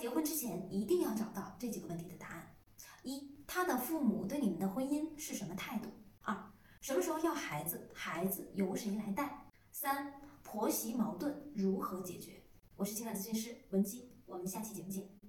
结婚之前一定要找到这几个问题的答案。一他的父母对你们的婚姻是什么态度？二什么时候要孩子孩子由谁来带？三婆媳矛盾如何解决？我是情感咨询师文姬我们下期节目见。